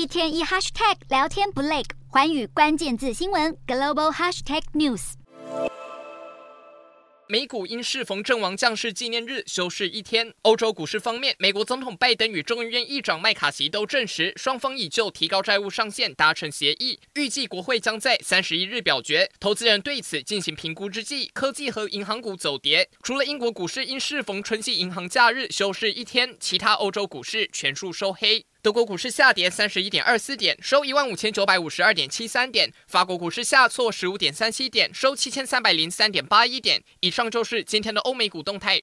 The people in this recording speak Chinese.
一天一 hashtag 聊天不累，环宇关键字新闻 global hashtag news。美股因适逢阵亡将士纪念日休市一天。欧洲股市方面，美国总统拜登与众议院议长麦卡锡都证实，双方已就提高债务上限达成协议，预计国会将在三十一日表决。投资人对此进行评估之际，科技和银行股走跌。除了英国股市因适逢春季银行假日休市一天，其他欧洲股市全数收黑。德国股市下跌三十一点二四点，收一万五千九百五十二点七三点；法国股市下挫十五点三七点，收七千三百零三点八一点。以上就是今天的欧美股动态。